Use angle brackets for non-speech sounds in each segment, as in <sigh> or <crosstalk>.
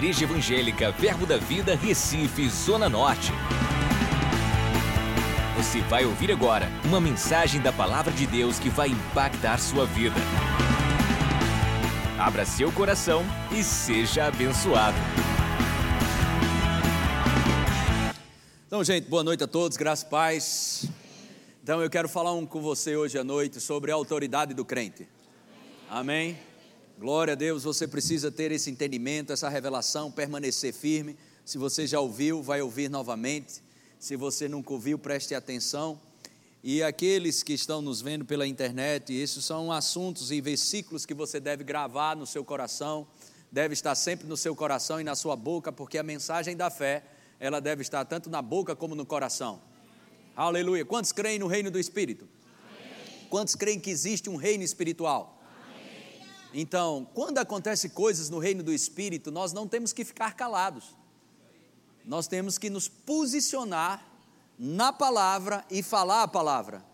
Igreja Evangélica Verbo da Vida, Recife, Zona Norte. Você vai ouvir agora uma mensagem da Palavra de Deus que vai impactar sua vida. Abra seu coração e seja abençoado. Então, gente, boa noite a todos, graças e paz. Então, eu quero falar um com você hoje à noite sobre a autoridade do crente. Amém? Glória a Deus, você precisa ter esse entendimento, essa revelação, permanecer firme. Se você já ouviu, vai ouvir novamente. Se você nunca ouviu, preste atenção. E aqueles que estão nos vendo pela internet, esses são assuntos e versículos que você deve gravar no seu coração, deve estar sempre no seu coração e na sua boca, porque a mensagem da fé, ela deve estar tanto na boca como no coração. Aleluia. Quantos creem no reino do Espírito? Quantos creem que existe um reino espiritual? Então, quando acontecem coisas no reino do Espírito, nós não temos que ficar calados. Nós temos que nos posicionar na palavra e falar a palavra.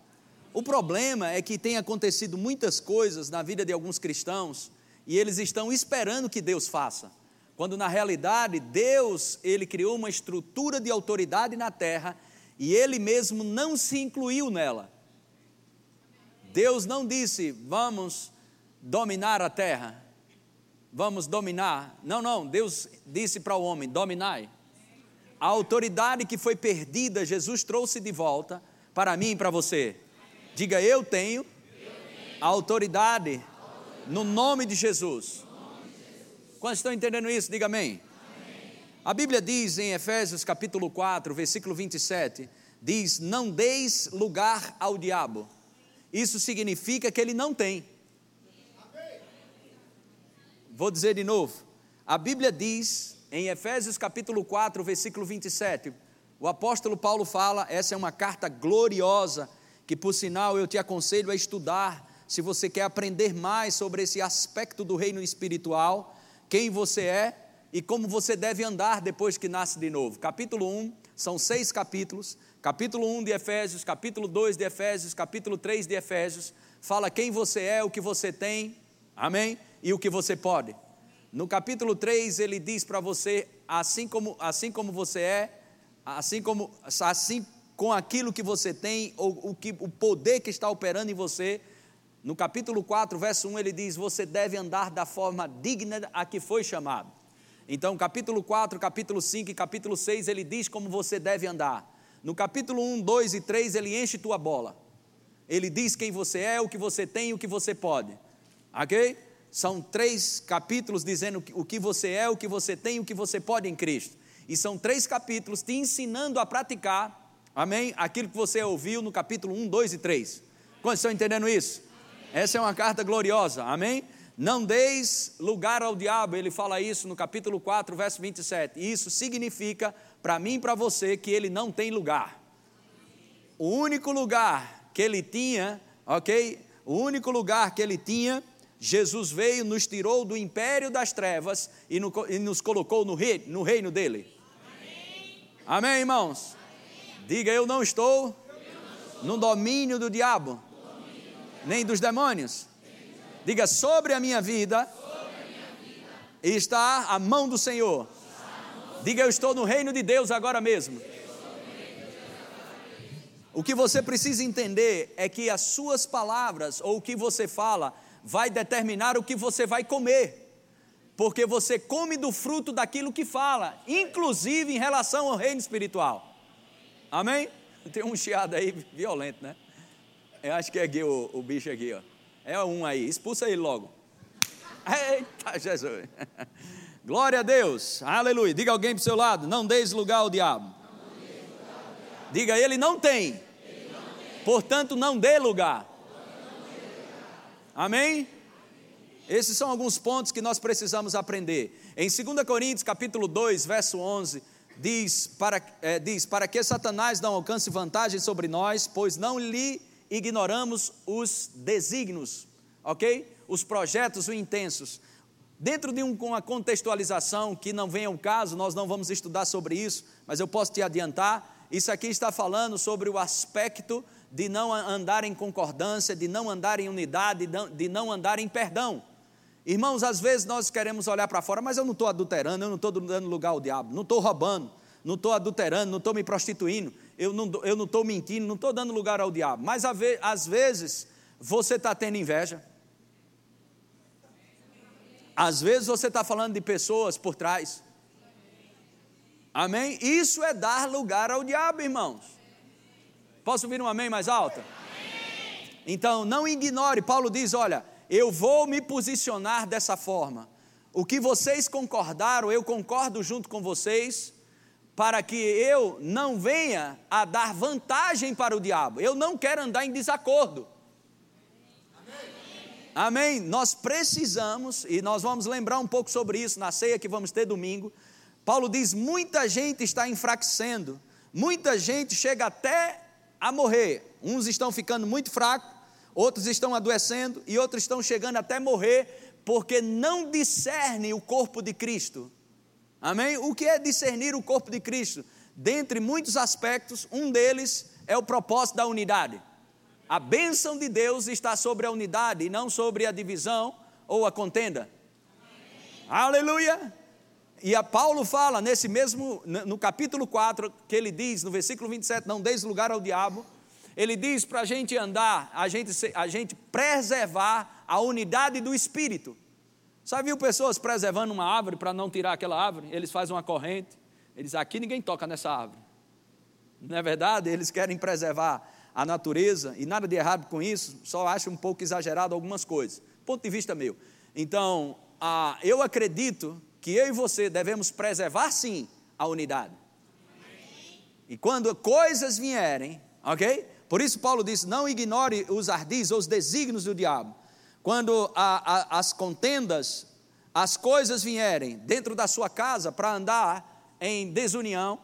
O problema é que tem acontecido muitas coisas na vida de alguns cristãos e eles estão esperando que Deus faça. Quando na realidade Deus, ele criou uma estrutura de autoridade na terra e ele mesmo não se incluiu nela. Deus não disse: "Vamos dominar a terra. Vamos dominar. Não, não, Deus disse para o homem: dominai. A autoridade que foi perdida, Jesus trouxe de volta para mim e para você. Diga, eu tenho a autoridade no nome de Jesus. Quantos estão entendendo isso? Diga amém. A Bíblia diz em Efésios capítulo 4, versículo 27, diz: Não deis lugar ao diabo. Isso significa que ele não tem. Vou dizer de novo. A Bíblia diz em Efésios capítulo 4, versículo 27, o apóstolo Paulo fala, essa é uma carta gloriosa, que por sinal eu te aconselho a estudar, se você quer aprender mais sobre esse aspecto do reino espiritual, quem você é e como você deve andar depois que nasce de novo. Capítulo 1, são seis capítulos, capítulo 1 de Efésios, capítulo 2 de Efésios, capítulo 3 de Efésios, fala quem você é, o que você tem, amém? E o que você pode. No capítulo 3, ele diz para você: assim como, assim como você é, assim como assim com aquilo que você tem, ou o, que, o poder que está operando em você. No capítulo 4, verso 1, ele diz: Você deve andar da forma digna a que foi chamado. Então, capítulo 4, capítulo 5 e capítulo 6, ele diz como você deve andar. No capítulo 1, 2 e 3, ele enche tua bola. Ele diz quem você é, o que você tem e o que você pode. Ok? São três capítulos dizendo o que você é, o que você tem, o que você pode em Cristo. E são três capítulos te ensinando a praticar, amém? Aquilo que você ouviu no capítulo 1, 2 e 3. Quantos estão entendendo isso? Essa é uma carta gloriosa, amém? Não deis lugar ao diabo, ele fala isso no capítulo 4, verso 27. Isso significa para mim e para você que ele não tem lugar. O único lugar que ele tinha, ok? O único lugar que ele tinha Jesus veio, nos tirou do império das trevas e, no, e nos colocou no, rei, no reino dele. Amém, Amém irmãos? Amém. Diga, eu não estou, no domínio do diabo, nem dos demônios. Diga, sobre a minha vida, está a mão do Senhor. Diga, eu estou no reino de Deus agora mesmo. O que você precisa entender é que as suas palavras ou o que você fala vai determinar o que você vai comer. Porque você come do fruto daquilo que fala, inclusive em relação ao reino espiritual. Amém? Tem um chiado aí violento, né? Eu acho que é aqui o, o bicho aqui, ó. É um aí, expulsa ele logo. <laughs> Eita, Jesus. Glória a Deus, aleluia. Diga alguém para o seu lado: não deis lugar ao diabo. Diga, ele não tem. Portanto, não dê lugar. Amém? Esses são alguns pontos que nós precisamos aprender. Em 2 Coríntios, capítulo 2, verso 11, diz para, é, diz, para que Satanás não alcance vantagem sobre nós, pois não lhe ignoramos os desígnios, ok? Os projetos intensos. Dentro de um, uma contextualização que não vem ao caso, nós não vamos estudar sobre isso, mas eu posso te adiantar, isso aqui está falando sobre o aspecto de não andar em concordância, de não andar em unidade, de não andar em perdão. Irmãos, às vezes nós queremos olhar para fora, mas eu não estou adulterando, eu não estou dando lugar ao diabo, não estou roubando, não estou adulterando, não estou me prostituindo, eu não estou mentindo, não estou dando lugar ao diabo. Mas às vezes você está tendo inveja. Às vezes você está falando de pessoas por trás. Amém? Isso é dar lugar ao diabo, irmãos. Posso ouvir um amém mais alto? Então, não ignore. Paulo diz: olha, eu vou me posicionar dessa forma. O que vocês concordaram, eu concordo junto com vocês para que eu não venha a dar vantagem para o diabo. Eu não quero andar em desacordo. Amém. Amém. Nós precisamos, e nós vamos lembrar um pouco sobre isso na ceia que vamos ter domingo. Paulo diz: muita gente está enfraquecendo, muita gente chega até a morrer. Uns estão ficando muito fracos, outros estão adoecendo e outros estão chegando até morrer porque não discernem o corpo de Cristo. Amém? O que é discernir o corpo de Cristo? Dentre muitos aspectos, um deles é o propósito da unidade. A bênção de Deus está sobre a unidade e não sobre a divisão ou a contenda. Amém. Aleluia! E a Paulo fala nesse mesmo, no capítulo 4, que ele diz, no versículo 27, não deis lugar ao diabo. Ele diz para a gente andar, a gente, a gente preservar a unidade do espírito. Já viu pessoas preservando uma árvore para não tirar aquela árvore? Eles fazem uma corrente, eles aqui ninguém toca nessa árvore. Não é verdade? Eles querem preservar a natureza e nada de errado com isso, só acho um pouco exagerado algumas coisas. Ponto de vista meu. Então, ah, eu acredito que eu e você devemos preservar sim a unidade. E quando coisas vierem, ok? Por isso Paulo diz: não ignore os ardis ou os desígnios do diabo quando a, a, as contendas, as coisas vierem dentro da sua casa para andar em desunião,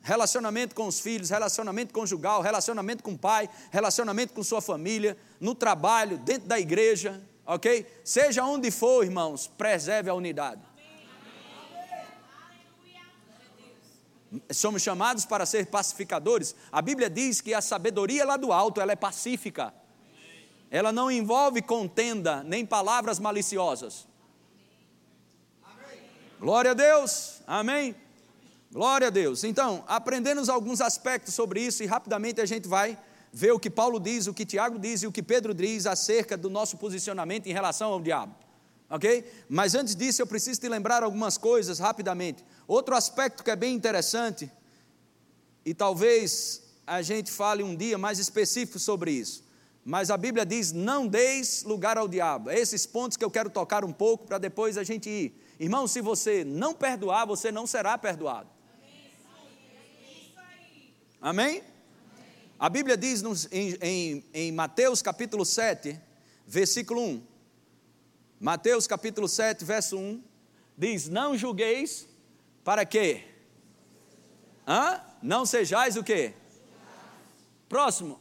relacionamento com os filhos, relacionamento conjugal, relacionamento com o pai, relacionamento com sua família, no trabalho, dentro da igreja, ok? Seja onde for, irmãos, preserve a unidade. Somos chamados para ser pacificadores. A Bíblia diz que a sabedoria lá do alto ela é pacífica. Ela não envolve contenda nem palavras maliciosas. Glória a Deus. Amém. Glória a Deus. Então, aprendemos alguns aspectos sobre isso e rapidamente a gente vai ver o que Paulo diz, o que Tiago diz e o que Pedro diz acerca do nosso posicionamento em relação ao diabo. Ok? Mas antes disso, eu preciso te lembrar algumas coisas rapidamente. Outro aspecto que é bem interessante, e talvez a gente fale um dia mais específico sobre isso. Mas a Bíblia diz: não deis lugar ao diabo. É esses pontos que eu quero tocar um pouco para depois a gente ir. Irmão, se você não perdoar, você não será perdoado. Amém? A Bíblia diz em, em, em Mateus capítulo 7, versículo 1. Mateus capítulo 7, verso 1. Diz: Não julgueis, para quê? Hã? Não sejais o quê? Próximo.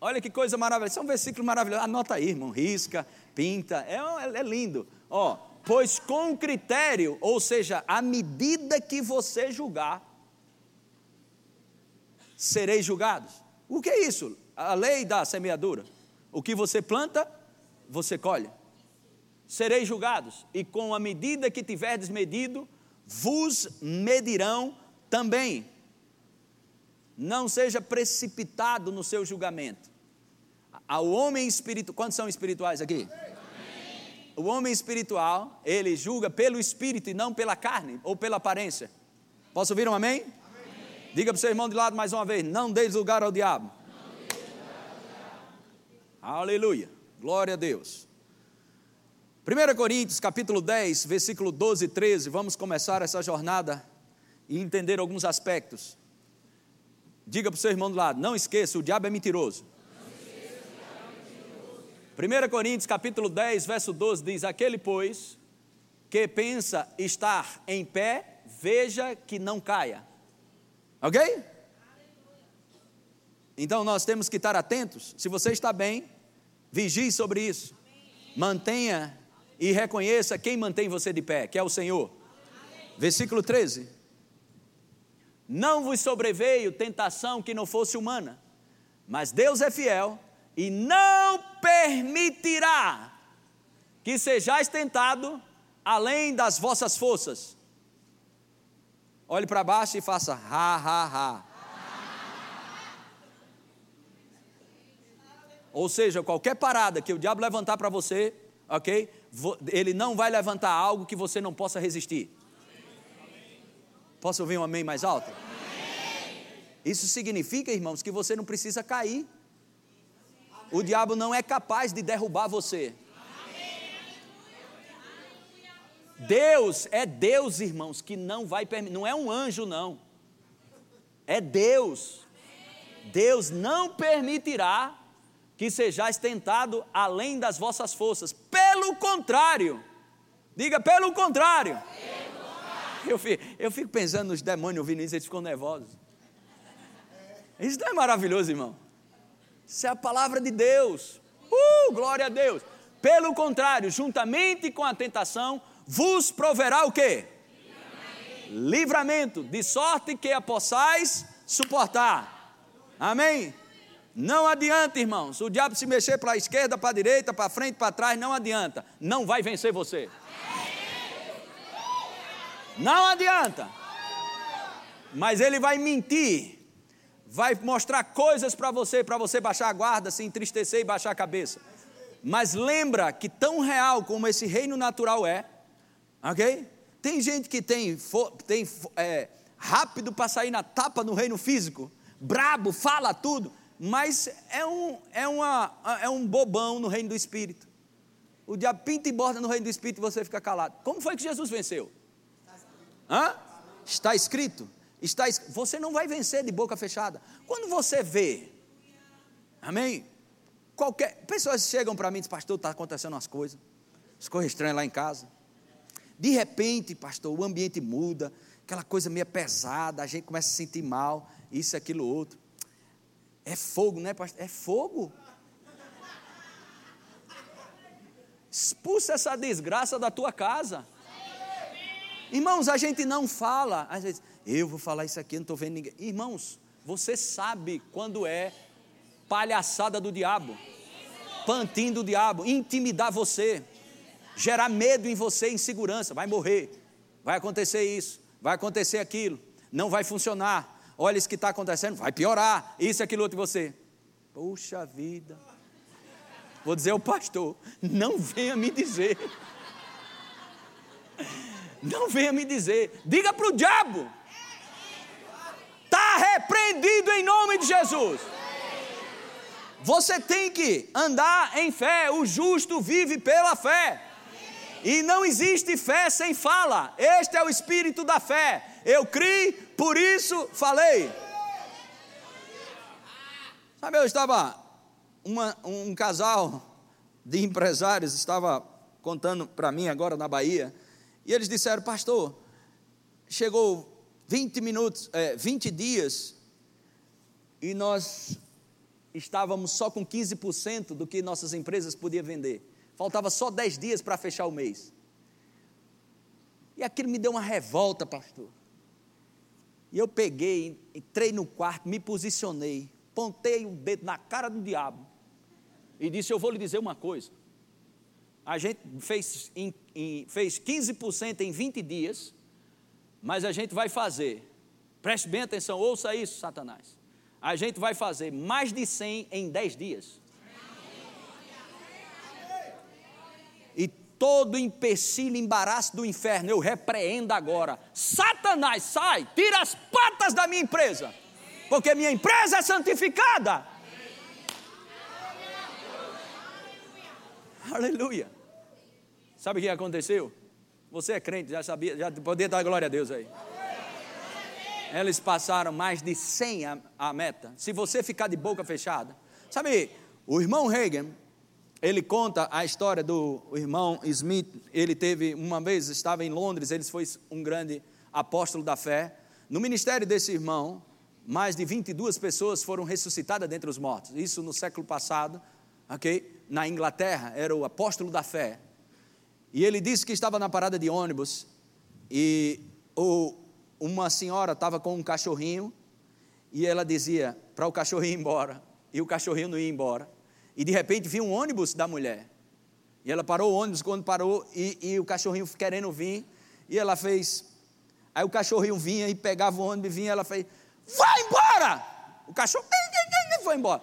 Olha que coisa maravilhosa. Isso é um versículo maravilhoso. Anota aí, irmão. Risca, pinta. É, é lindo. Ó, pois com critério, ou seja, à medida que você julgar, sereis julgados. O que é isso? A lei da semeadura. O que você planta, você colhe. Sereis julgados, e com a medida que tiverdes medido, vos medirão também. Não seja precipitado no seu julgamento ao homem espiritual. Quantos são espirituais aqui? Amém. O homem espiritual, ele julga pelo espírito e não pela carne ou pela aparência. Posso ouvir um amém? amém. Diga para o seu irmão de lado mais uma vez: não deis lugar ao diabo. Lugar ao diabo. Aleluia. Glória a Deus. 1 Coríntios capítulo 10, versículo 12 e 13, vamos começar essa jornada e entender alguns aspectos. Diga para o seu irmão do lado, não esqueça, o diabo é mentiroso. 1 Coríntios capítulo 10, verso 12 diz: Aquele, pois, que pensa estar em pé, veja que não caia. Ok? Então nós temos que estar atentos. Se você está bem, vigie sobre isso. Mantenha e reconheça quem mantém você de pé, que é o Senhor. Versículo 13: Não vos sobreveio tentação que não fosse humana, mas Deus é fiel e não permitirá que sejais tentado além das vossas forças. Olhe para baixo e faça ha, ha, ha. Ou seja, qualquer parada que o diabo levantar para você, ok? Ele não vai levantar algo que você não possa resistir. Posso ouvir um amém mais alto? Isso significa, irmãos, que você não precisa cair. O diabo não é capaz de derrubar você. Deus é Deus, irmãos, que não vai permitir, não é um anjo, não. É Deus. Deus não permitirá que sejais tentado além das vossas forças. Pelo contrário, diga pelo contrário. Eu fico, eu fico pensando nos demônios ouvindo isso, eles ficam nervosos. Isso não é maravilhoso, irmão? Isso é a palavra de Deus. Uh, glória a Deus. Pelo contrário, juntamente com a tentação, vos proverá o quê? Livramento. Livramento, de sorte que a possais suportar. Amém? Não adianta, irmãos. O diabo se mexer para a esquerda, para a direita, para frente, para trás, não adianta. Não vai vencer você. Não adianta. Mas ele vai mentir. Vai mostrar coisas para você, para você baixar a guarda, se entristecer e baixar a cabeça. Mas lembra que tão real como esse reino natural é, ok? Tem gente que tem, tem é, rápido para sair na tapa no reino físico, brabo, fala tudo mas é um, é, uma, é um bobão no reino do Espírito. O diabo pinta e borda no reino do Espírito e você fica calado. Como foi que Jesus venceu? Hã? Está escrito. Está Você não vai vencer de boca fechada. Quando você vê, amém? Qualquer. Pessoas chegam para mim e dizem, pastor, está acontecendo umas coisas, as coisas estranhas lá em casa. De repente, pastor, o ambiente muda, aquela coisa meio pesada, a gente começa a se sentir mal, isso, aquilo, outro. É fogo, né, pastor? É fogo. Expulsa essa desgraça da tua casa. Irmãos, a gente não fala, às vezes, eu vou falar isso aqui, não estou vendo ninguém. Irmãos, você sabe quando é palhaçada do diabo, pantin do diabo, intimidar você, gerar medo em você, insegurança, vai morrer, vai acontecer isso, vai acontecer aquilo, não vai funcionar, olha isso que está acontecendo, vai piorar, isso, aquilo, outro, e você. Puxa vida. Vou dizer ao pastor, não venha me dizer. Não venha me dizer. Diga para o diabo. Está repreendido em nome de Jesus. Você tem que andar em fé. O justo vive pela fé. E não existe fé sem fala. Este é o espírito da fé. Eu criei, por isso falei. Sabe, eu estava, uma, um casal de empresários estava contando para mim agora na Bahia, e eles disseram, pastor, chegou 20 minutos, é, 20 dias, e nós estávamos só com 15% do que nossas empresas podiam vender. Faltava só 10 dias para fechar o mês. E aquilo me deu uma revolta, pastor. E eu peguei, entrei no quarto, me posicionei, pontei o dedo na cara do diabo e disse: Eu vou lhe dizer uma coisa. A gente fez, em, em, fez 15% em 20 dias, mas a gente vai fazer, preste bem atenção, ouça isso, Satanás. A gente vai fazer mais de 100 em 10 dias. Todo empecilho, embaraço do inferno, eu repreendo agora. Satanás, sai, tira as patas da minha empresa, porque minha empresa é santificada. Aleluia. Sabe o que aconteceu? Você é crente, já sabia, já podia dar glória a Deus aí. Eles passaram mais de 100 a, a meta. Se você ficar de boca fechada. Sabe, o irmão Reagan, ele conta a história do irmão Smith. Ele teve, uma vez, estava em Londres, ele foi um grande apóstolo da fé. No ministério desse irmão, mais de 22 pessoas foram ressuscitadas dentre os mortos. Isso no século passado, ok? Na Inglaterra, era o apóstolo da fé. E ele disse que estava na parada de ônibus e o, uma senhora estava com um cachorrinho e ela dizia para o cachorrinho ir embora. E o cachorrinho não ia embora. E de repente viu um ônibus da mulher. E ela parou o ônibus quando parou e, e o cachorrinho querendo vir. E ela fez. Aí o cachorrinho vinha e pegava o ônibus e vinha. Ela fez: Vai embora! O cachorro foi embora.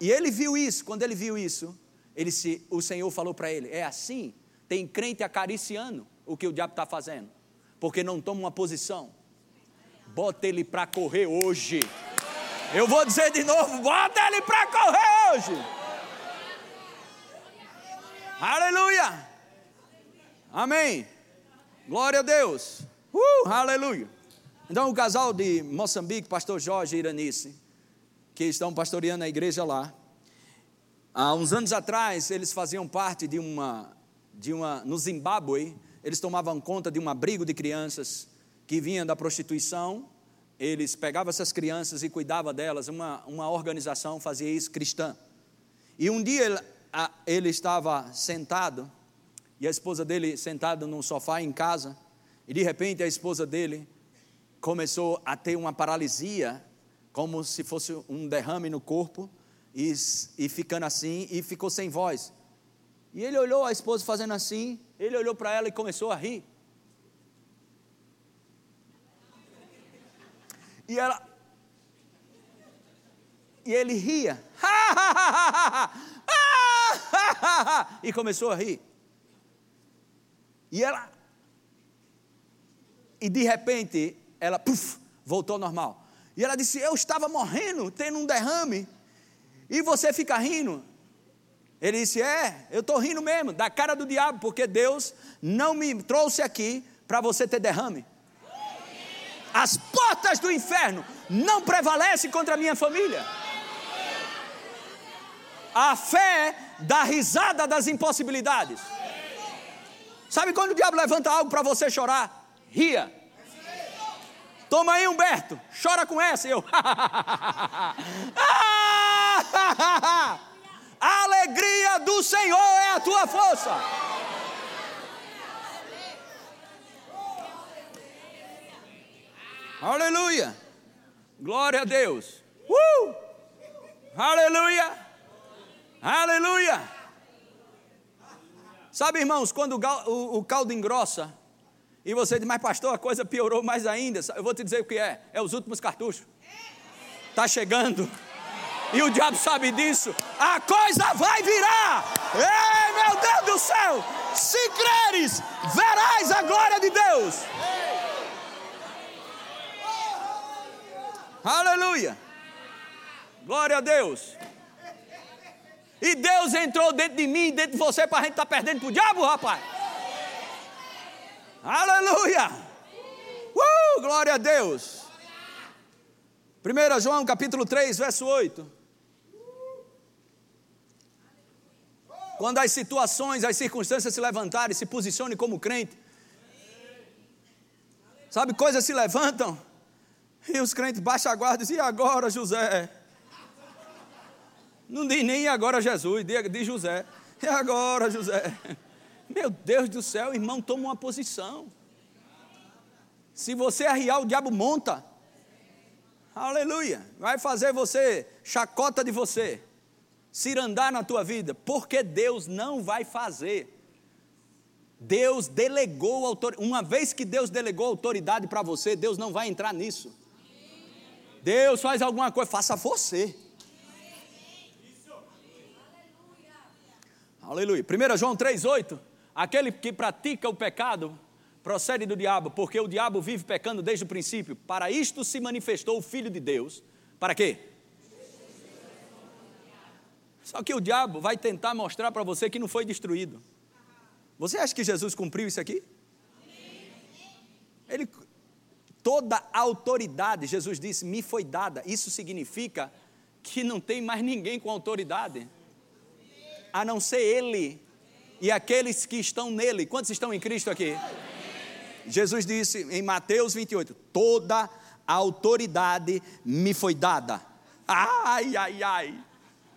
E ele viu isso. Quando ele viu isso, ele se, o Senhor falou para ele: É assim. Tem crente acariciando o que o diabo está fazendo, porque não toma uma posição. Bota ele para correr hoje. Eu vou dizer de novo: bota ele para correr hoje. Aleluia! Amém! Glória a Deus! Uh, aleluia! Então, o casal de Moçambique, pastor Jorge e Iranice, que estão pastoreando a igreja lá, há uns anos atrás, eles faziam parte de uma, de uma, no Zimbábue, eles tomavam conta de um abrigo de crianças que vinham da prostituição, eles pegavam essas crianças e cuidavam delas, uma, uma organização fazia isso cristã. E um dia ele estava sentado, e a esposa dele sentada num sofá em casa, e de repente a esposa dele começou a ter uma paralisia, como se fosse um derrame no corpo, e, e ficando assim, e ficou sem voz. E ele olhou a esposa fazendo assim, ele olhou para ela e começou a rir. E ela. E ele ria. <laughs> <laughs> e começou a rir. E ela. E de repente, ela puff, voltou ao normal. E ela disse: Eu estava morrendo, tendo um derrame. E você fica rindo. Ele disse: É, eu estou rindo mesmo, da cara do diabo, porque Deus não me trouxe aqui para você ter derrame. As portas do inferno não prevalecem contra a minha família. A fé dá risada das impossibilidades. Sabe quando o diabo levanta algo para você chorar? Ria. Toma aí, Humberto, chora com essa. Eu. <laughs> a alegria do Senhor é a tua força. Aleluia. Glória a Deus. Uh! Aleluia. Aleluia! Sabe, irmãos, quando o, caldo engrossa, e você diz, mas pastor, a coisa piorou mais ainda. Eu vou te dizer o que é: é os últimos cartuchos. Está chegando. E o diabo sabe disso. A coisa vai virar. Ei, meu Deus do céu! Se creres, verás a glória de Deus. Aleluia! Glória a Deus. E Deus entrou dentro de mim, dentro de você, para a gente estar tá perdendo para o diabo, rapaz. Aleluia! Uh, glória a Deus. 1 João capítulo 3, verso 8. Quando as situações, as circunstâncias se levantarem, se posicione como crente. Sabe, coisas se levantam e os crentes baixam a guarda e dizem: e agora, José? Não diz nem agora Jesus, diz José. E agora, José? <laughs> Meu Deus do céu, irmão, toma uma posição. Se você arriar, o diabo monta. Aleluia. Vai fazer você, chacota de você, cirandar na tua vida, porque Deus não vai fazer. Deus delegou autoridade. Uma vez que Deus delegou autoridade para você, Deus não vai entrar nisso. Deus faz alguma coisa, faça você. Aleluia. 1 João 3,8. Aquele que pratica o pecado procede do diabo, porque o diabo vive pecando desde o princípio. Para isto se manifestou o Filho de Deus. Para quê? Só que o diabo vai tentar mostrar para você que não foi destruído. Você acha que Jesus cumpriu isso aqui? Ele, toda autoridade, Jesus disse, me foi dada. Isso significa que não tem mais ninguém com autoridade a não ser Ele e aqueles que estão nele. Quantos estão em Cristo aqui? Jesus disse em Mateus 28: Toda a autoridade me foi dada. Ai, ai, ai.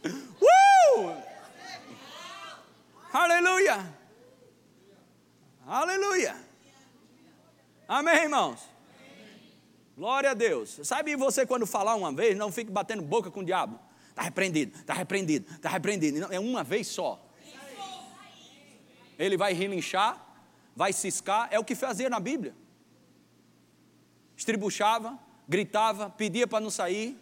Uh! Aleluia! Aleluia! Amém, irmãos? Glória a Deus. Sabe você quando falar uma vez, não fique batendo boca com o diabo. Está repreendido, está repreendido, está repreendido. Não, é uma vez só. Ele vai relinchar, vai ciscar, é o que fazia na Bíblia. Estribuchava, gritava, pedia para não sair,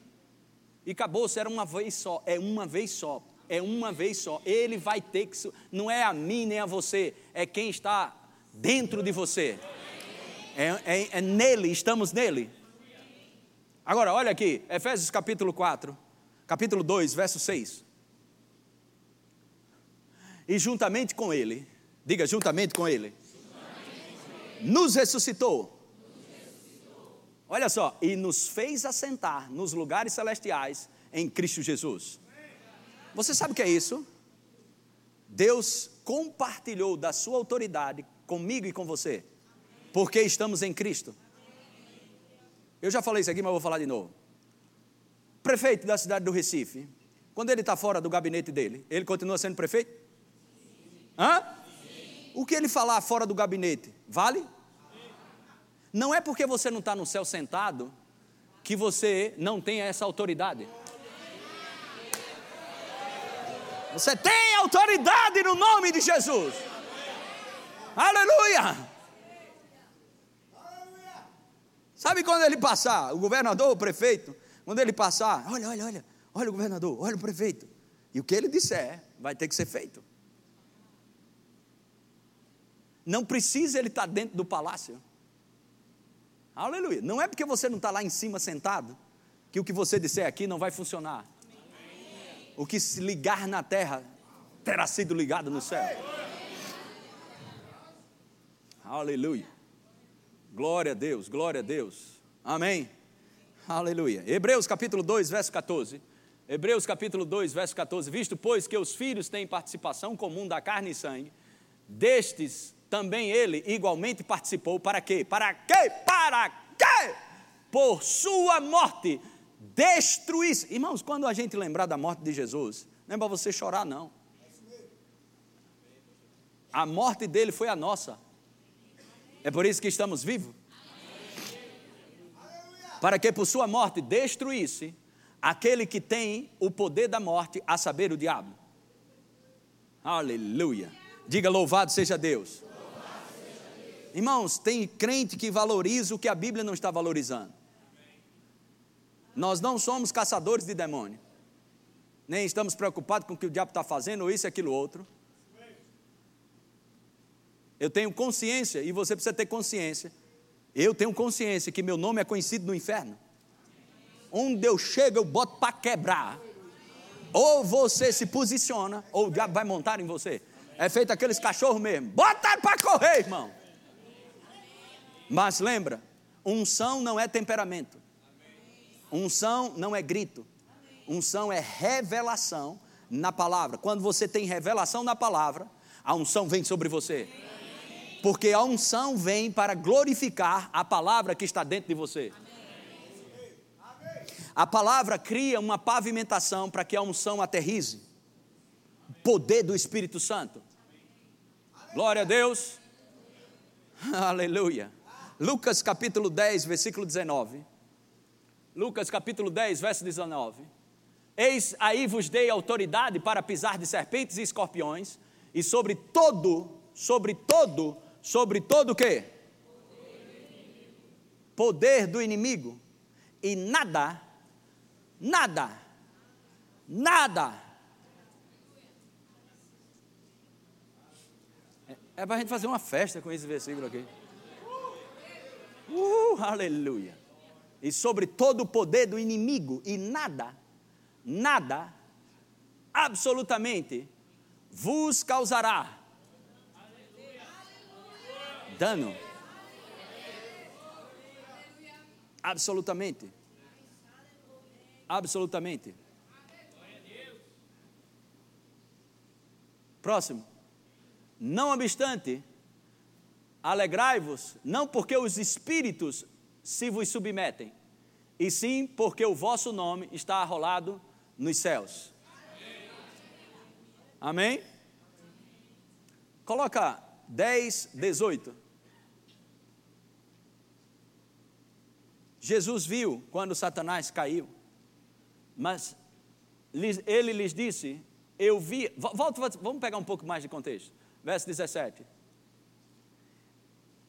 e acabou-se, era uma vez só, é uma vez só, é uma vez só. Ele vai ter que, não é a mim nem a você, é quem está dentro de você. É, é, é nele, estamos nele. Agora, olha aqui, Efésios capítulo 4, capítulo 2, verso 6. E juntamente com ele, diga juntamente com ele, nos ressuscitou. Olha só, e nos fez assentar nos lugares celestiais em Cristo Jesus. Você sabe o que é isso? Deus compartilhou da sua autoridade comigo e com você, porque estamos em Cristo. Eu já falei isso aqui, mas vou falar de novo. Prefeito da cidade do Recife, quando ele está fora do gabinete dele, ele continua sendo prefeito? Hã? O que ele falar fora do gabinete, vale? Não é porque você não está no céu sentado que você não tem essa autoridade. Você tem autoridade no nome de Jesus. Aleluia! Sabe quando ele passar, o governador, o prefeito, quando ele passar, olha, olha, olha, olha o governador, olha o prefeito. E o que ele disser vai ter que ser feito. Não precisa ele estar dentro do palácio. Aleluia. Não é porque você não está lá em cima sentado que o que você disser aqui não vai funcionar. O que se ligar na terra terá sido ligado no céu. Aleluia. Glória a Deus, glória a Deus. Amém. Aleluia. Hebreus capítulo 2, verso 14. Hebreus capítulo 2, verso 14. Visto, pois, que os filhos têm participação comum da carne e sangue, destes também ele igualmente participou. Para quê? Para quê? Para quê? Por sua morte destruísse. Irmãos, quando a gente lembrar da morte de Jesus, não é para você chorar, não. A morte dele foi a nossa. É por isso que estamos vivos. Para que por sua morte destruísse aquele que tem o poder da morte, a saber, o diabo. Aleluia. Diga louvado seja Deus. Irmãos, tem crente que valoriza o que a Bíblia não está valorizando. Nós não somos caçadores de demônio. Nem estamos preocupados com o que o diabo está fazendo, ou isso, aquilo, outro. Eu tenho consciência, e você precisa ter consciência. Eu tenho consciência que meu nome é conhecido no inferno. Onde eu chego, eu boto para quebrar. Ou você se posiciona, ou o diabo vai montar em você. É feito aqueles cachorros mesmo. Bota para correr, irmão. Mas lembra, unção não é temperamento. Unção não é grito. Unção é revelação na palavra. Quando você tem revelação na palavra, a unção vem sobre você. Porque a unção vem para glorificar a palavra que está dentro de você. A palavra cria uma pavimentação para que a unção aterrize. Poder do Espírito Santo. Glória a Deus. <laughs> Aleluia. Lucas capítulo 10, versículo 19. Lucas capítulo 10, verso 19. Eis aí vos dei autoridade para pisar de serpentes e escorpiões, e sobre todo, sobre todo, sobre todo o quê? Poder do inimigo. E nada, nada, nada. É, é para a gente fazer uma festa com esse versículo aqui. Uh, aleluia. E sobre todo o poder do inimigo, e nada, nada, absolutamente, vos causará dano. Absolutamente. Absolutamente. Próximo. Não obstante, Alegrai-vos, não porque os espíritos se vos submetem, e sim porque o vosso nome está arrolado nos céus. Amém? Coloca 10, 18. Jesus viu quando Satanás caiu, mas ele lhes disse: Eu vi. Volta, vamos pegar um pouco mais de contexto. verso 17.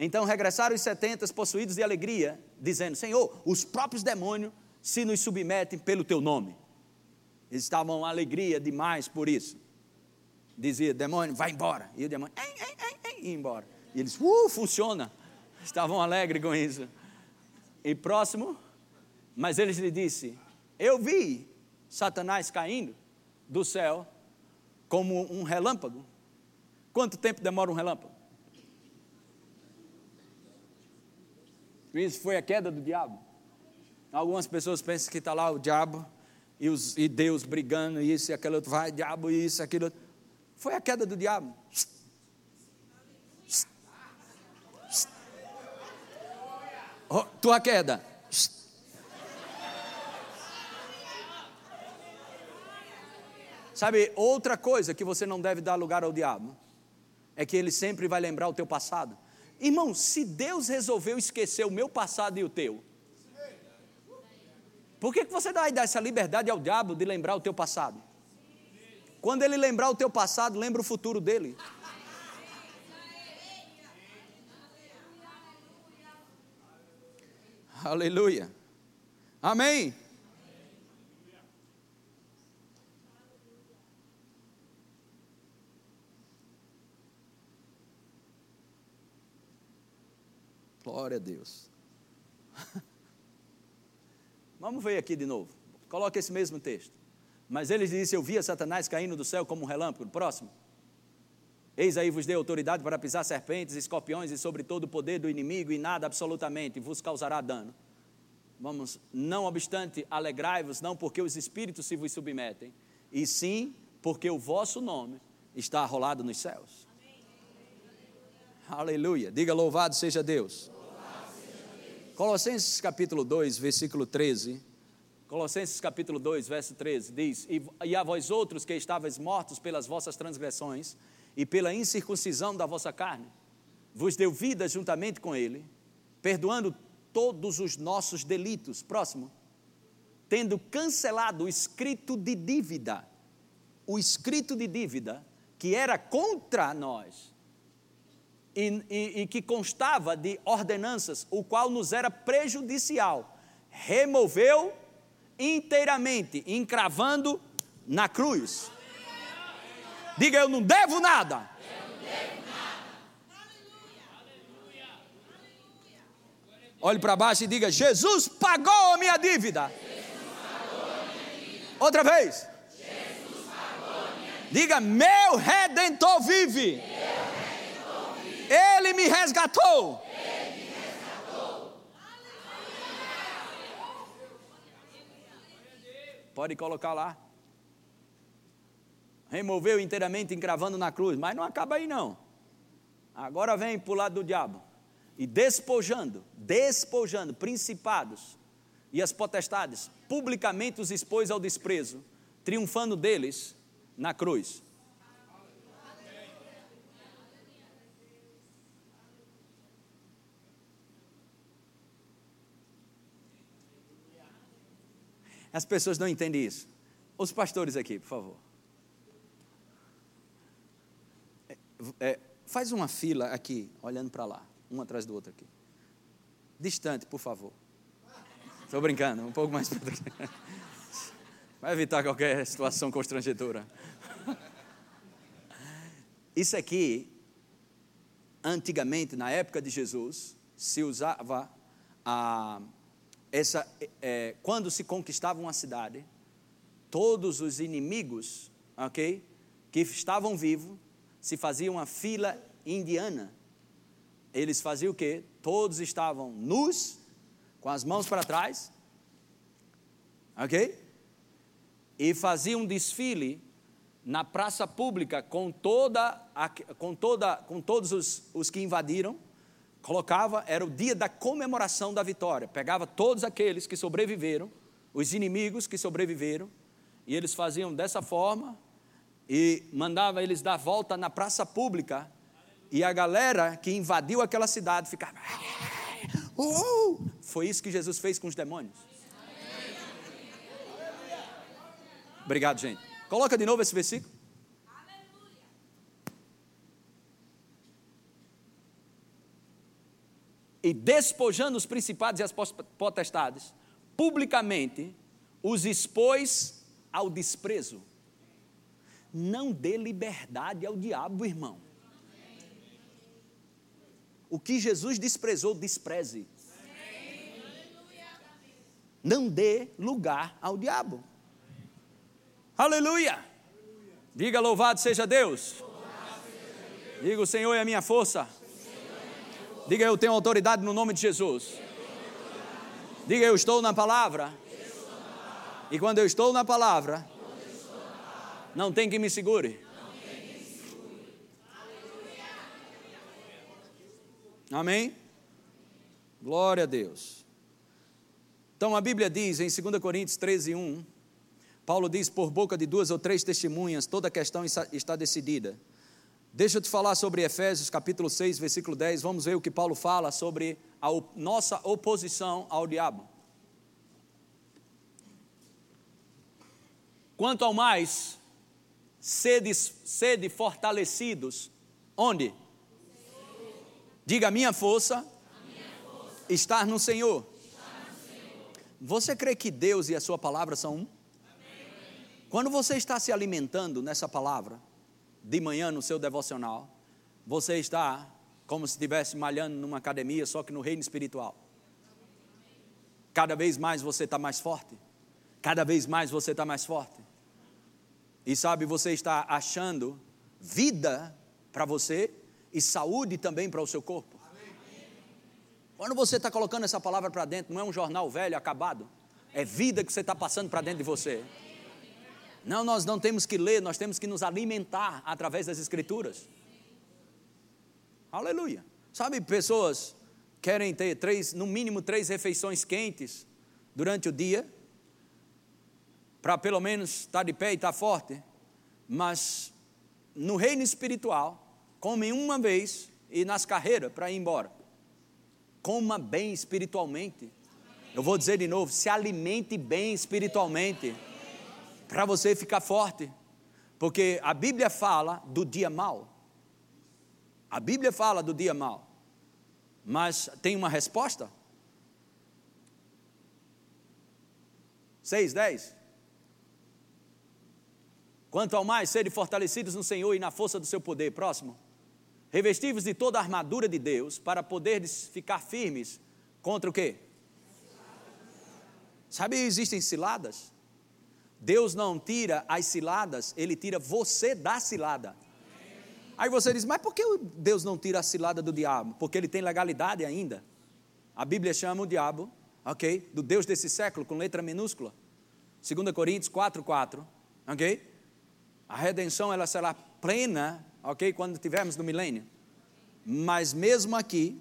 Então regressaram os setentas possuídos de alegria, dizendo: Senhor, os próprios demônios se nos submetem pelo teu nome. Eles estavam alegria demais por isso. Dizia, demônio, vai embora. E o demônio, ei, ei, ei, ei, ia embora. E eles, uh, funciona. Estavam alegres com isso. E próximo, mas eles lhe disse: Eu vi Satanás caindo do céu como um relâmpago. Quanto tempo demora um relâmpago? Isso foi a queda do diabo. Algumas pessoas pensam que está lá o diabo e, os, e, Deus brigando, isso e aquilo outro, vai, diabo, isso, aquilo. Foi a queda do diabo. Oh, tua queda. Sabe, outra coisa que você não deve dar lugar ao diabo é que ele sempre vai lembrar o teu passado. Irmão, se Deus resolveu esquecer o meu passado e o teu, por que, que você vai dar essa liberdade ao diabo de lembrar o teu passado? Quando ele lembrar o teu passado, lembra o futuro dele. Aleluia. Amém. Glória a Deus. <laughs> Vamos ver aqui de novo. Coloque esse mesmo texto. Mas ele disse: Eu via Satanás caindo do céu como um relâmpago. Próximo. Eis aí vos dei autoridade para pisar serpentes, escorpiões e sobre todo o poder do inimigo, e nada absolutamente vos causará dano. Vamos, não obstante, alegrai-vos, não porque os espíritos se vos submetem, e sim porque o vosso nome está arrolado nos céus. Aleluia. Diga louvado seja Deus. Colossenses capítulo 2, versículo 13. Colossenses capítulo 2, verso 13 diz: e, e a vós outros que estáveis mortos pelas vossas transgressões e pela incircuncisão da vossa carne, vos deu vida juntamente com Ele, perdoando todos os nossos delitos. Próximo. Tendo cancelado o escrito de dívida, o escrito de dívida que era contra nós e, e, e que constava de ordenanças, o qual nos era prejudicial, removeu inteiramente, encravando na cruz. Diga, eu não devo nada. Olhe para baixo e diga: Jesus pagou a minha dívida. Outra vez. Diga: Meu redentor vive. Ele me resgatou. Pode colocar lá. Removeu inteiramente encravando na cruz, mas não acaba aí não. Agora vem para o lado do diabo. E despojando, despojando principados e as potestades, publicamente os expôs ao desprezo, triunfando deles na cruz. As pessoas não entendem isso. Os pastores aqui, por favor. É, faz uma fila aqui, olhando para lá, um atrás do outro aqui. Distante, por favor. Estou brincando, um pouco mais. Vai evitar qualquer situação constrangedora. Isso aqui, antigamente, na época de Jesus, se usava a essa, é, quando se conquistava uma cidade, todos os inimigos, ok, que estavam vivos, se fazia uma fila indiana. Eles faziam o quê? Todos estavam nus, com as mãos para trás, ok? E faziam um desfile na praça pública com toda, a, com toda, com todos os, os que invadiram colocava, era o dia da comemoração da vitória. Pegava todos aqueles que sobreviveram, os inimigos que sobreviveram, e eles faziam dessa forma e mandava eles dar volta na praça pública e a galera que invadiu aquela cidade ficava. Uh, uh, uh, foi isso que Jesus fez com os demônios. Obrigado, gente. Coloca de novo esse versículo. E despojando os principados e as potestades, publicamente os expôs ao desprezo não dê liberdade ao diabo, irmão. O que Jesus desprezou, despreze. Não dê lugar ao diabo. Aleluia! Diga louvado seja Deus. Diga o Senhor é a minha força. Diga eu tenho autoridade no nome de Jesus. Diga eu estou na palavra. E quando eu estou na palavra, não tem que me segure. Amém? Glória a Deus. Então a Bíblia diz em 2 Coríntios 13, 1, Paulo diz: por boca de duas ou três testemunhas, toda a questão está decidida. Deixa eu te falar sobre Efésios capítulo 6, versículo 10. Vamos ver o que Paulo fala sobre a nossa oposição ao diabo. Quanto ao mais, sede, sede fortalecidos. Onde? Diga, minha força, minha força. Estar, no Senhor. estar no Senhor. Você crê que Deus e a sua palavra são um? Quando você está se alimentando nessa palavra, de manhã no seu devocional, você está como se estivesse malhando numa academia, só que no reino espiritual. Cada vez mais você está mais forte. Cada vez mais você está mais forte. E sabe, você está achando vida para você e saúde também para o seu corpo. Quando você está colocando essa palavra para dentro, não é um jornal velho, acabado. É vida que você está passando para dentro de você. Não, nós não temos que ler, nós temos que nos alimentar através das Escrituras. Aleluia. Sabe, pessoas querem ter três, no mínimo três refeições quentes durante o dia, para pelo menos estar de pé e estar forte, mas no reino espiritual, comem uma vez e nas carreiras para ir embora. Coma bem espiritualmente. Eu vou dizer de novo: se alimente bem espiritualmente para você ficar forte. Porque a Bíblia fala do dia mal. A Bíblia fala do dia mal. Mas tem uma resposta? 6, 10. Quanto ao mais, serem fortalecidos no Senhor e na força do seu poder. Próximo. Revestivos de toda a armadura de Deus para poderes ficar firmes contra o quê? Sabe, existem ciladas? Deus não tira as ciladas, Ele tira você da cilada. Aí você diz, mas por que Deus não tira a cilada do diabo? Porque ele tem legalidade ainda. A Bíblia chama o diabo, ok? Do Deus desse século, com letra minúscula. 2 Coríntios 4, 4, ok? A redenção ela será plena, ok? Quando tivermos no milênio. Mas mesmo aqui,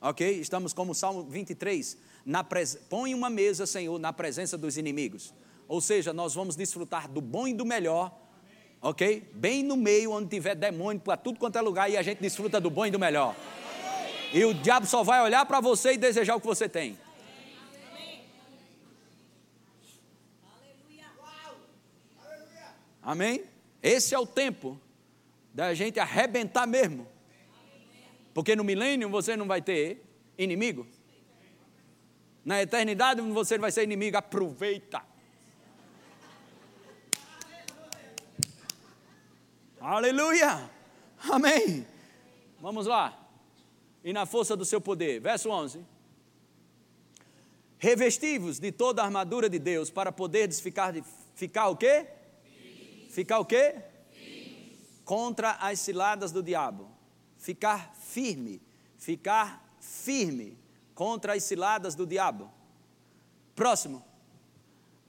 ok? Estamos como Salmo 23. Na pres... Põe uma mesa, Senhor, na presença dos inimigos. Ou seja, nós vamos desfrutar do bom e do melhor, ok? Bem no meio, onde tiver demônio para tudo quanto é lugar, e a gente desfruta do bom e do melhor. E o diabo só vai olhar para você e desejar o que você tem. Amém? Esse é o tempo da gente arrebentar mesmo. Porque no milênio você não vai ter inimigo. Na eternidade você vai ser inimigo. Aproveita. Aleluia! Amém! Vamos lá. E na força do seu poder. Verso 11. Revestivos de toda a armadura de Deus para poderes ficar, ficar o quê? Ficar o quê? Contra as ciladas do diabo. Ficar firme. Ficar firme contra as ciladas do diabo. Próximo.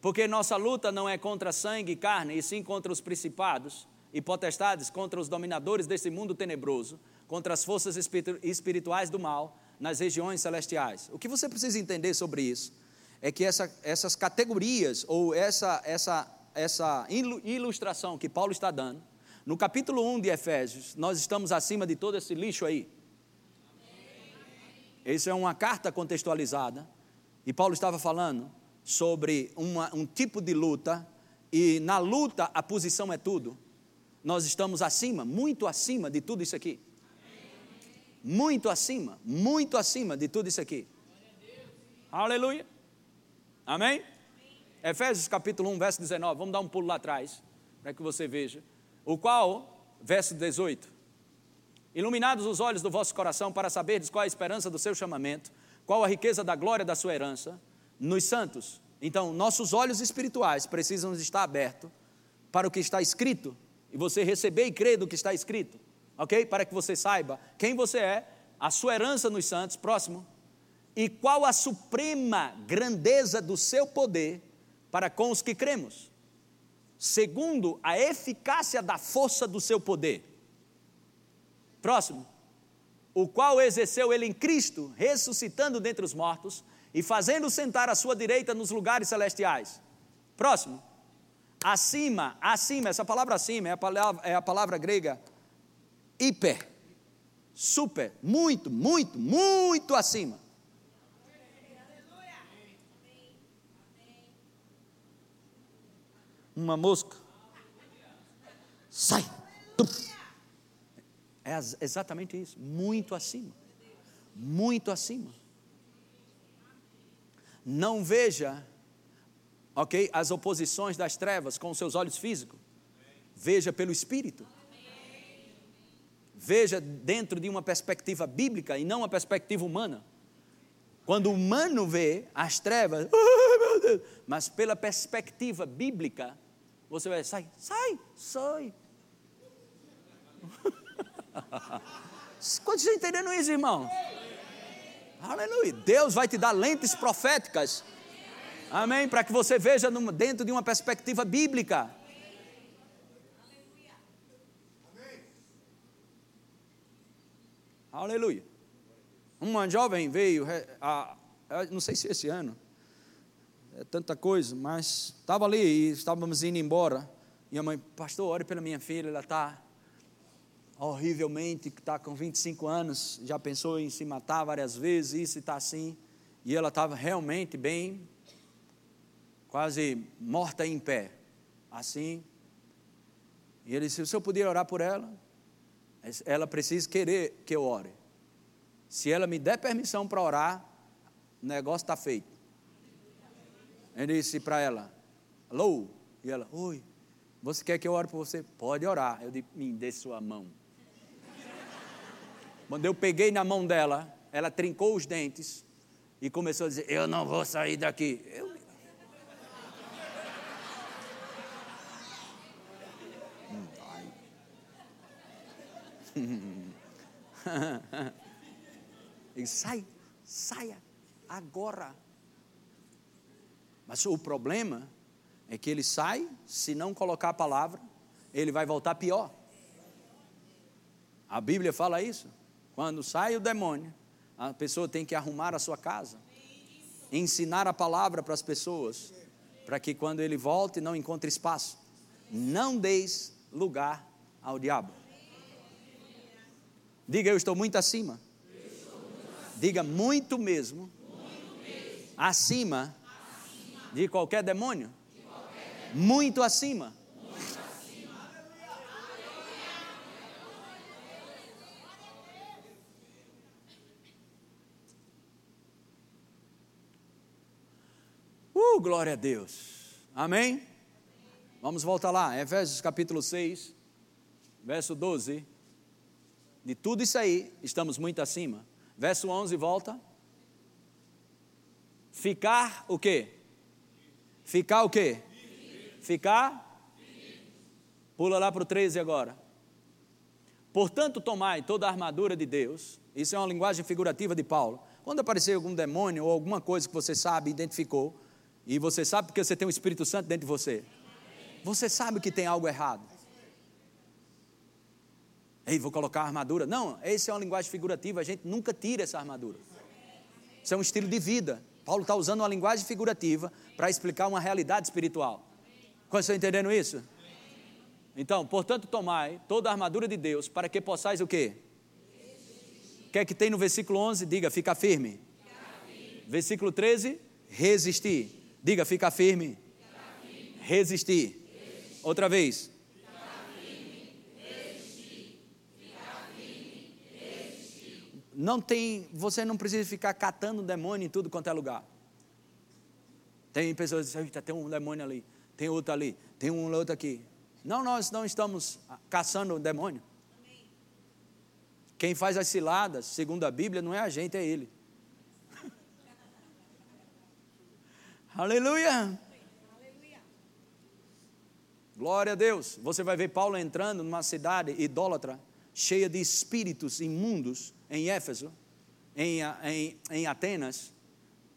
Porque nossa luta não é contra sangue e carne, e sim contra os principados e potestades contra os dominadores desse mundo tenebroso, contra as forças espirituais do mal nas regiões celestiais. O que você precisa entender sobre isso é que essa, essas categorias ou essa, essa, essa ilustração que Paulo está dando, no capítulo 1 de Efésios, nós estamos acima de todo esse lixo aí. Isso é uma carta contextualizada, e Paulo estava falando sobre uma, um tipo de luta, e na luta a posição é tudo nós estamos acima, muito acima de tudo isso aqui. muito acima, muito acima de tudo isso aqui. Aleluia. Amém? Efésios capítulo 1, verso 19. Vamos dar um pulo lá atrás, para que você veja. O qual, verso 18. Iluminados os olhos do vosso coração para saberdes qual a esperança do seu chamamento, qual a riqueza da glória da sua herança, nos santos. Então, nossos olhos espirituais precisam estar abertos para o que está escrito, e você receber e crer do que está escrito, ok? Para que você saiba quem você é, a sua herança nos santos, próximo, e qual a suprema grandeza do seu poder para com os que cremos, segundo a eficácia da força do seu poder. Próximo. O qual exerceu ele em Cristo, ressuscitando dentre os mortos e fazendo sentar à sua direita nos lugares celestiais. Próximo. Acima, acima, essa palavra acima é a palavra, é a palavra grega hiper, super, muito, muito, muito acima. Uma mosca. Sai. É exatamente isso. Muito acima. Muito acima. Não veja, ok, as oposições das trevas com os seus olhos físicos. Veja pelo Espírito. Veja dentro de uma perspectiva bíblica e não uma perspectiva humana. Quando o humano vê as trevas, <laughs> mas pela perspectiva bíblica, você vai, sai, sai, sai. <laughs> Quantos entendendo isso, irmão? Aleluia. Deus vai te dar lentes proféticas. Amém? Para que você veja dentro de uma perspectiva bíblica. Aleluia. Uma jovem veio, a, a, não sei se esse ano, é tanta coisa, mas estava ali e estávamos indo embora. E a mãe, pastor, ore pela minha filha, ela está horrivelmente, está com 25 anos, já pensou em se matar várias vezes, isso está assim. E ela estava realmente bem, quase morta em pé, assim. E ele disse: se eu puder orar por ela, ela precisa querer que eu ore. Se ela me der permissão para orar, o negócio está feito. Ele disse para ela: Alô? E ela: Oi, você quer que eu ore por você? Pode orar. Eu disse: Me dê sua mão. Quando eu peguei na mão dela, ela trincou os dentes e começou a dizer: Eu não vou sair daqui. Eu... Ele <laughs> sai, saia agora. Mas o problema é que ele sai, se não colocar a palavra, ele vai voltar pior. A Bíblia fala isso. Quando sai o demônio, a pessoa tem que arrumar a sua casa, ensinar a palavra para as pessoas, para que quando ele volte não encontre espaço. Não deis lugar ao diabo. Diga, eu estou muito acima. Diga, muito mesmo. Acima de qualquer demônio? De qualquer demônio. Muito acima. Muito acima. Uh, glória a Deus. Amém? Vamos voltar lá, Efésios capítulo 6, verso 12. De tudo isso aí, estamos muito acima. Verso 11, volta. Ficar o quê? Ficar o quê? Ficar? Pula lá para o 13 agora. Portanto, tomai toda a armadura de Deus. Isso é uma linguagem figurativa de Paulo. Quando aparecer algum demônio ou alguma coisa que você sabe, identificou, e você sabe porque você tem o Espírito Santo dentro de você, você sabe que tem algo errado. Ei, vou colocar a armadura. Não, essa é uma linguagem figurativa, a gente nunca tira essa armadura. Isso é um estilo de vida. Paulo está usando uma linguagem figurativa para explicar uma realidade espiritual. Quando estão entendendo isso? Então, portanto, tomai toda a armadura de Deus para que possais o quê? O que é que tem no versículo 11? Diga, fica firme. Versículo 13, resistir. Diga, fica firme. Resistir. Outra vez. Não tem, você não precisa ficar catando demônio em tudo quanto é lugar. Tem pessoas que dizem, tem um demônio ali, tem outro ali, tem um outro aqui. Não, nós não estamos caçando o demônio. Quem faz as ciladas, segundo a Bíblia, não é a gente, é ele. <laughs> Aleluia! Glória a Deus. Você vai ver Paulo entrando numa cidade idólatra, cheia de espíritos imundos, em Éfeso, em, em, em Atenas.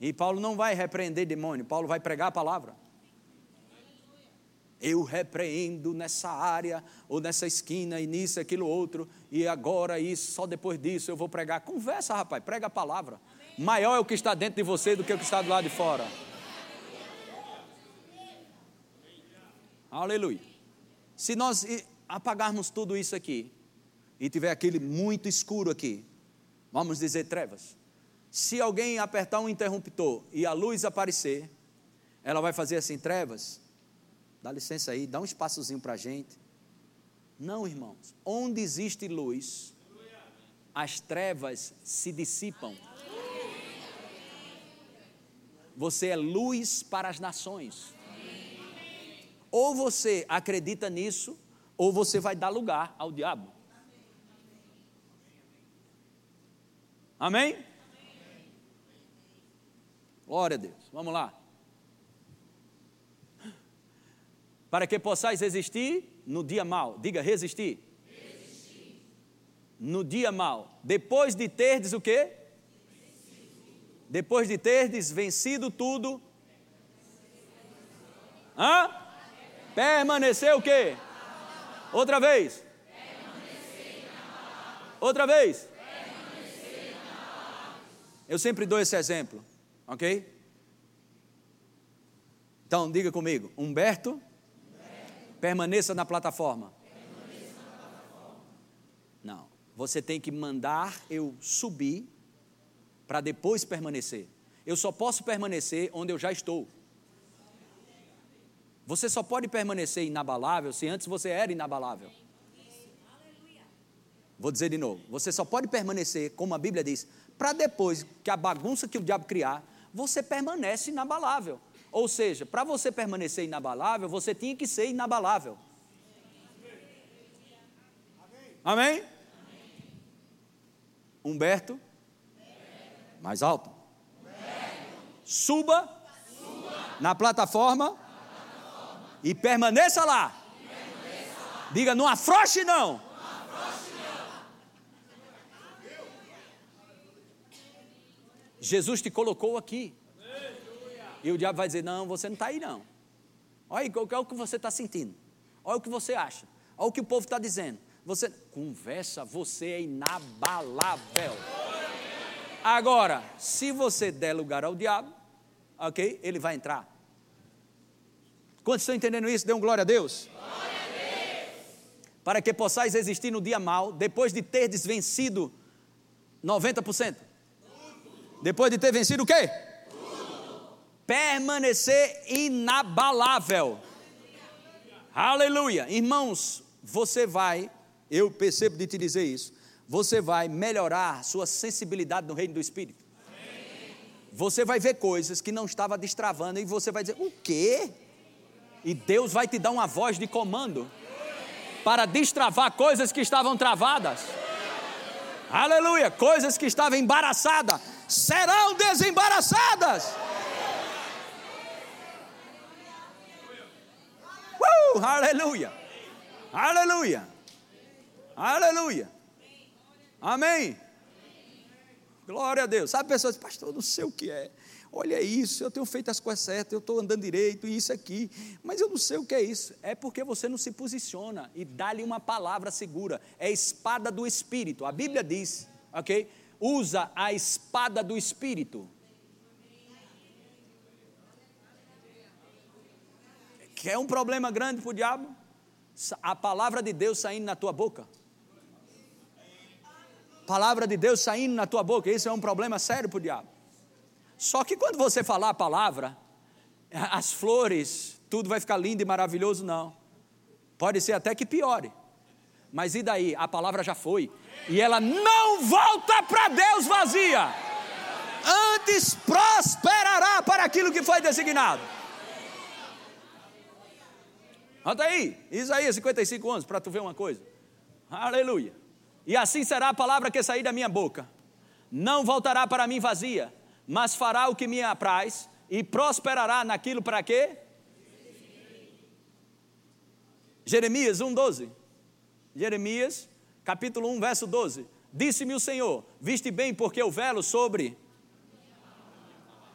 E Paulo não vai repreender demônio, Paulo vai pregar a palavra. Eu repreendo nessa área, ou nessa esquina, e nisso, aquilo, outro, e agora isso, só depois disso eu vou pregar. Conversa, rapaz, prega a palavra. Maior é o que está dentro de você do que o que está do lado de fora. Aleluia. Se nós apagarmos tudo isso aqui, e tiver aquele muito escuro aqui, vamos dizer trevas. Se alguém apertar um interruptor e a luz aparecer, ela vai fazer assim, trevas, dá licença aí, dá um espaçozinho para a gente. Não, irmãos, onde existe luz, as trevas se dissipam. Você é luz para as nações. Ou você acredita nisso, ou você vai dar lugar ao diabo. Amém? Glória a Deus. Vamos lá. Para que possais existir no dia mal. Diga resistir. resistir. No dia mal. Depois de terdes o quê? Depois de terdes vencido tudo. Hã? Permanecer o quê? Outra vez. Outra vez. Eu sempre dou esse exemplo, ok? Então, diga comigo: Humberto, Humberto. Permaneça, na plataforma. permaneça na plataforma. Não, você tem que mandar eu subir para depois permanecer. Eu só posso permanecer onde eu já estou. Você só pode permanecer inabalável se antes você era inabalável. Vou dizer de novo: você só pode permanecer, como a Bíblia diz, para depois que a bagunça que o diabo criar, você permanece inabalável. Ou seja, para você permanecer inabalável, você tinha que ser inabalável. Amém? Amém? Humberto? Mais alto. Suba, Suba. na plataforma e permaneça lá. E permaneça lá. Diga, não afroche não. Jesus te colocou aqui. E o diabo vai dizer: Não, você não está aí, não. Olha é o que você está sentindo. Olha o que você acha. Olha o que o povo está dizendo. Você conversa, você é inabalável. Agora, se você der lugar ao diabo, ok? Ele vai entrar. Quantos estão entendendo isso? Dê um glória a Deus. Glória a Deus. Para que possais existir no dia mal, depois de ter desvencido 90%. Depois de ter vencido o quê? Permanecer inabalável. Aleluia. Irmãos, você vai, eu percebo de te dizer isso, você vai melhorar sua sensibilidade no reino do Espírito. Você vai ver coisas que não estava destravando e você vai dizer: o quê? E Deus vai te dar uma voz de comando para destravar coisas que estavam travadas. Aleluia! Coisas que estavam embaraçadas serão desembaraçadas. Uh, aleluia! Aleluia! Aleluia! Amém! Glória a Deus. Sabe, pessoas, pastor, não sei o que é olha isso, eu tenho feito as coisas certas, eu estou andando direito, isso aqui, mas eu não sei o que é isso. É porque você não se posiciona e dá-lhe uma palavra segura. É espada do Espírito. A Bíblia diz, ok? Usa a espada do Espírito. Que é um problema grande para o diabo? A palavra de Deus saindo na tua boca. Palavra de Deus saindo na tua boca, isso é um problema sério para o diabo. Só que quando você falar a palavra, <laughs> as flores, tudo vai ficar lindo e maravilhoso, não. Pode ser até que piore. Mas e daí? A palavra já foi. E ela não volta para Deus vazia. Antes prosperará para aquilo que foi designado. Olha aí, Isaías 55, 11, para tu ver uma coisa. Aleluia. E assim será a palavra que sair da minha boca. Não voltará para mim vazia, mas fará o que me apraz e prosperará naquilo para quê? Jeremias 1,12. Jeremias, capítulo 1, verso 12. Disse-me o Senhor: Viste bem, porque eu velo sobre.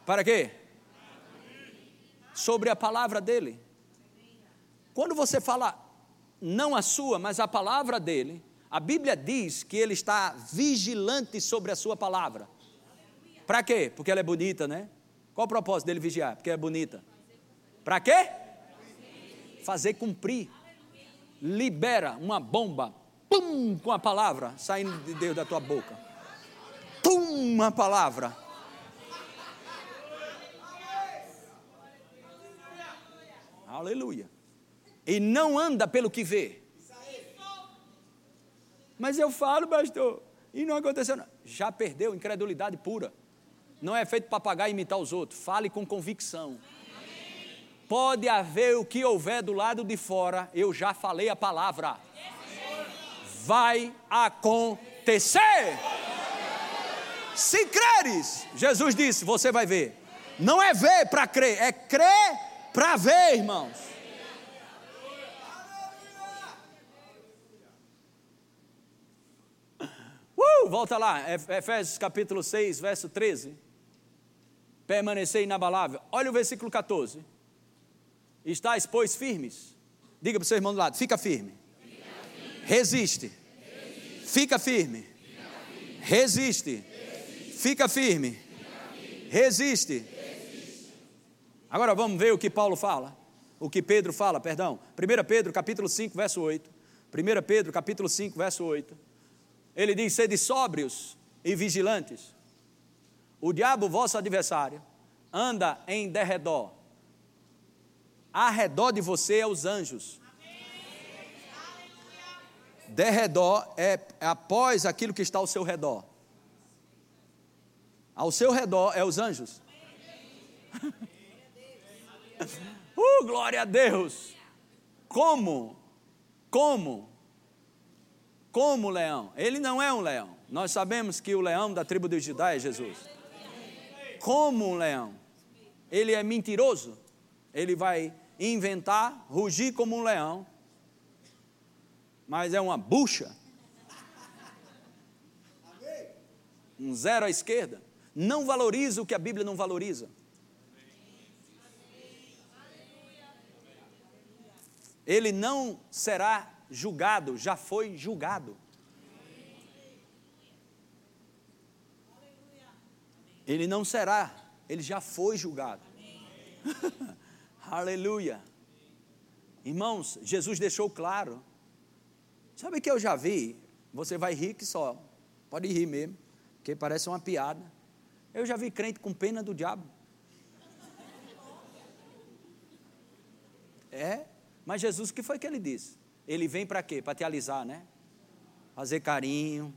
Para quê? Sobre a palavra dele. Quando você fala não a sua, mas a palavra dele, a Bíblia diz que ele está vigilante sobre a sua palavra. Para quê? Porque ela é bonita, né? Qual o propósito dele vigiar? Porque é bonita. Para quê? Fazer cumprir. Libera uma bomba, pum, com a palavra saindo de Deus da tua boca. Pum, uma palavra. Aleluia. E não anda pelo que vê. Mas eu falo, pastor, e não aconteceu nada. Já perdeu incredulidade pura. Não é feito papagaio imitar os outros. Fale com convicção. Pode haver o que houver do lado de fora, eu já falei a palavra. Vai acontecer. Se creres, Jesus disse, você vai ver. Não é ver para crer, é crer para ver, irmãos. Uh, volta lá, Efésios capítulo 6, verso 13 permanecer inabalável. Olha o versículo 14. Estais, pois, firmes. Diga para o seu irmão do lado: fica firme. Resiste. Resiste. Fica firme. Resiste. Fica firme. Resiste. Resiste. Agora vamos ver o que Paulo fala. O que Pedro fala, perdão. 1 Pedro, capítulo 5, verso 8. 1 Pedro, capítulo 5, verso 8. Ele diz: sede sóbrios e vigilantes. O diabo, vosso adversário, anda em derredor. Ao redor de você é os anjos. Derredor é após aquilo que está ao seu redor. Ao seu redor é os anjos. <laughs> uh, glória a Deus! Como? Como? Como leão? Ele não é um leão. Nós sabemos que o leão da tribo de Judá é Jesus como um leão. Ele é mentiroso. Ele vai inventar, rugir como um leão, mas é uma bucha. Um zero à esquerda. Não valoriza o que a Bíblia não valoriza. Ele não será julgado, já foi julgado. Ele não será, ele já foi julgado. <laughs> Aleluia. Irmãos, Jesus deixou claro. Sabe que eu já vi? Você vai rir que só. Pode rir mesmo, porque parece uma piada. Eu já vi crente com pena do diabo. É, mas Jesus, o que foi que ele disse? Ele vem para quê? Para te alisar, né? Fazer carinho.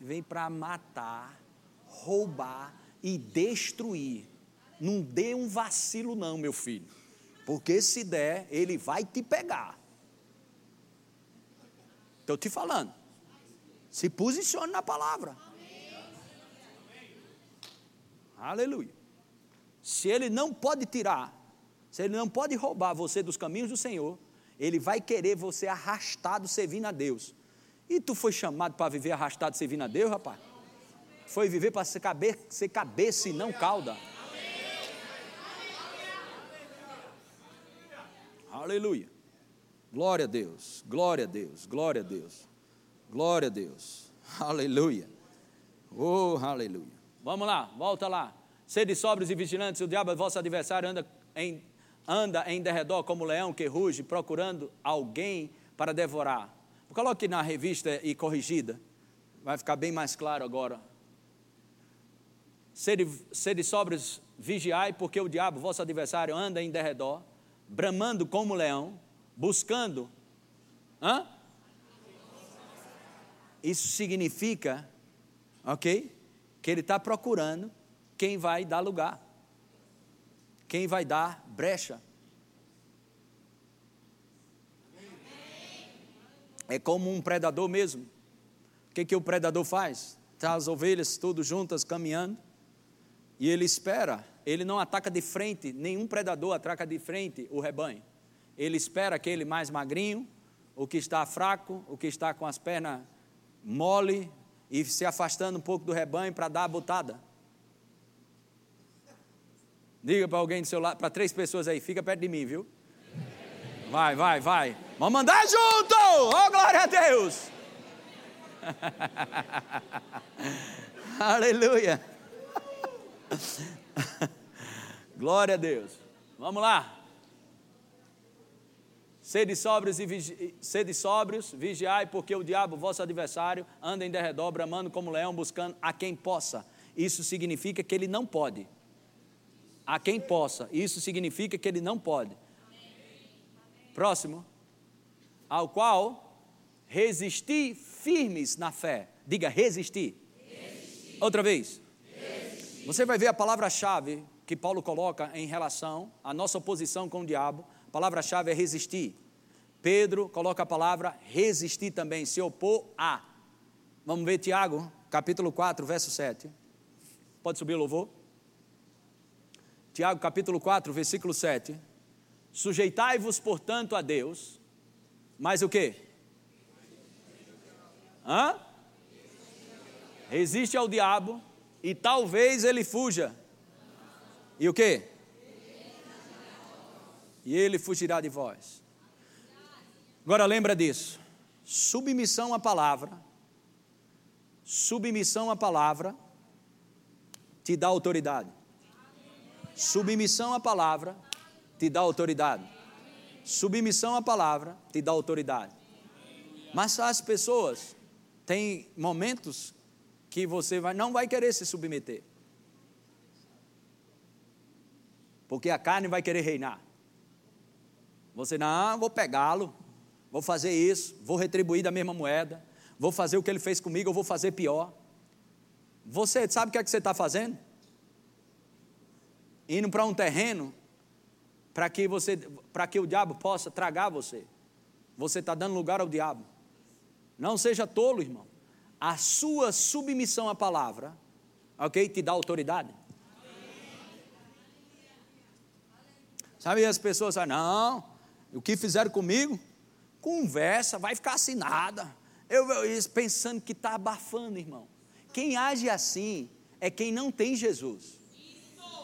Vem para matar roubar e destruir. Não dê um vacilo, não, meu filho. Porque se der, ele vai te pegar. Estou te falando. Se posicione na palavra. Aleluia. Se ele não pode tirar, se ele não pode roubar você dos caminhos do Senhor, ele vai querer você arrastado servindo a Deus. E tu foi chamado para viver arrastado servindo a Deus, rapaz? foi viver para ser, ser cabeça e não cauda. Aleluia. Glória a Deus, glória a Deus, glória a Deus, glória a Deus. <laughs> Aleluia. Oh, aleluia. Vamos lá, volta lá. Sede sóbrios e vigilantes, o diabo, vosso adversário, anda em, anda em derredor como leão que ruge, procurando alguém para devorar. Coloque na revista e corrigida, vai ficar bem mais claro agora Sede, sede sóbrios, vigiai, porque o diabo, vosso adversário, anda em derredor, bramando como leão, buscando. Hã? isso significa, ok? Que ele está procurando quem vai dar lugar, quem vai dar brecha. É como um predador mesmo. O que, que o predador faz? Está as ovelhas todas juntas caminhando e ele espera. Ele não ataca de frente, nenhum predador ataca de frente o rebanho. Ele espera aquele mais magrinho, o que está fraco, o que está com as pernas mole e se afastando um pouco do rebanho para dar a botada. Diga para alguém do seu lado, para três pessoas aí, fica perto de mim, viu? Vai, vai, vai. Vamos mandar junto! Oh, glória a Deus! <laughs> Aleluia! <laughs> glória a Deus. Vamos lá. Sede sóbrios, e vigi... Sede sóbrios, vigiai, porque o diabo, vosso adversário, anda em derredor, bramando como leão, buscando a quem possa. Isso significa que ele não pode. A quem possa. Isso significa que ele não pode. Próximo. Ao qual resistir firmes na fé. Diga resistir. resistir. Outra vez. Resistir. Você vai ver a palavra-chave que Paulo coloca em relação à nossa oposição com o diabo. Palavra-chave é resistir. Pedro coloca a palavra resistir também, se opor a. Vamos ver Tiago, capítulo 4, verso 7. Pode subir o louvor? Tiago, capítulo 4, versículo 7. Sujeitai-vos, portanto, a Deus. Mas o que? Hã? Resiste ao diabo e talvez ele fuja. E o que? E ele fugirá de vós. Agora lembra disso. Submissão à palavra. Submissão à palavra te dá autoridade. Submissão à palavra te dá autoridade. Submissão à palavra te dá autoridade. Mas as pessoas têm momentos que você vai, não vai querer se submeter. Porque a carne vai querer reinar. Você não, vou pegá-lo, vou fazer isso, vou retribuir da mesma moeda, vou fazer o que ele fez comigo, eu vou fazer pior. Você sabe o que é que você está fazendo? Indo para um terreno para que você, para que o diabo possa tragar você. Você está dando lugar ao diabo. Não seja tolo, irmão. A sua submissão à palavra, ok, te dá autoridade. Sabe, as pessoas falam, não, o que fizeram comigo? Conversa, vai ficar assinada. Eu, eu pensando que está abafando, irmão. Quem age assim é quem não tem Jesus.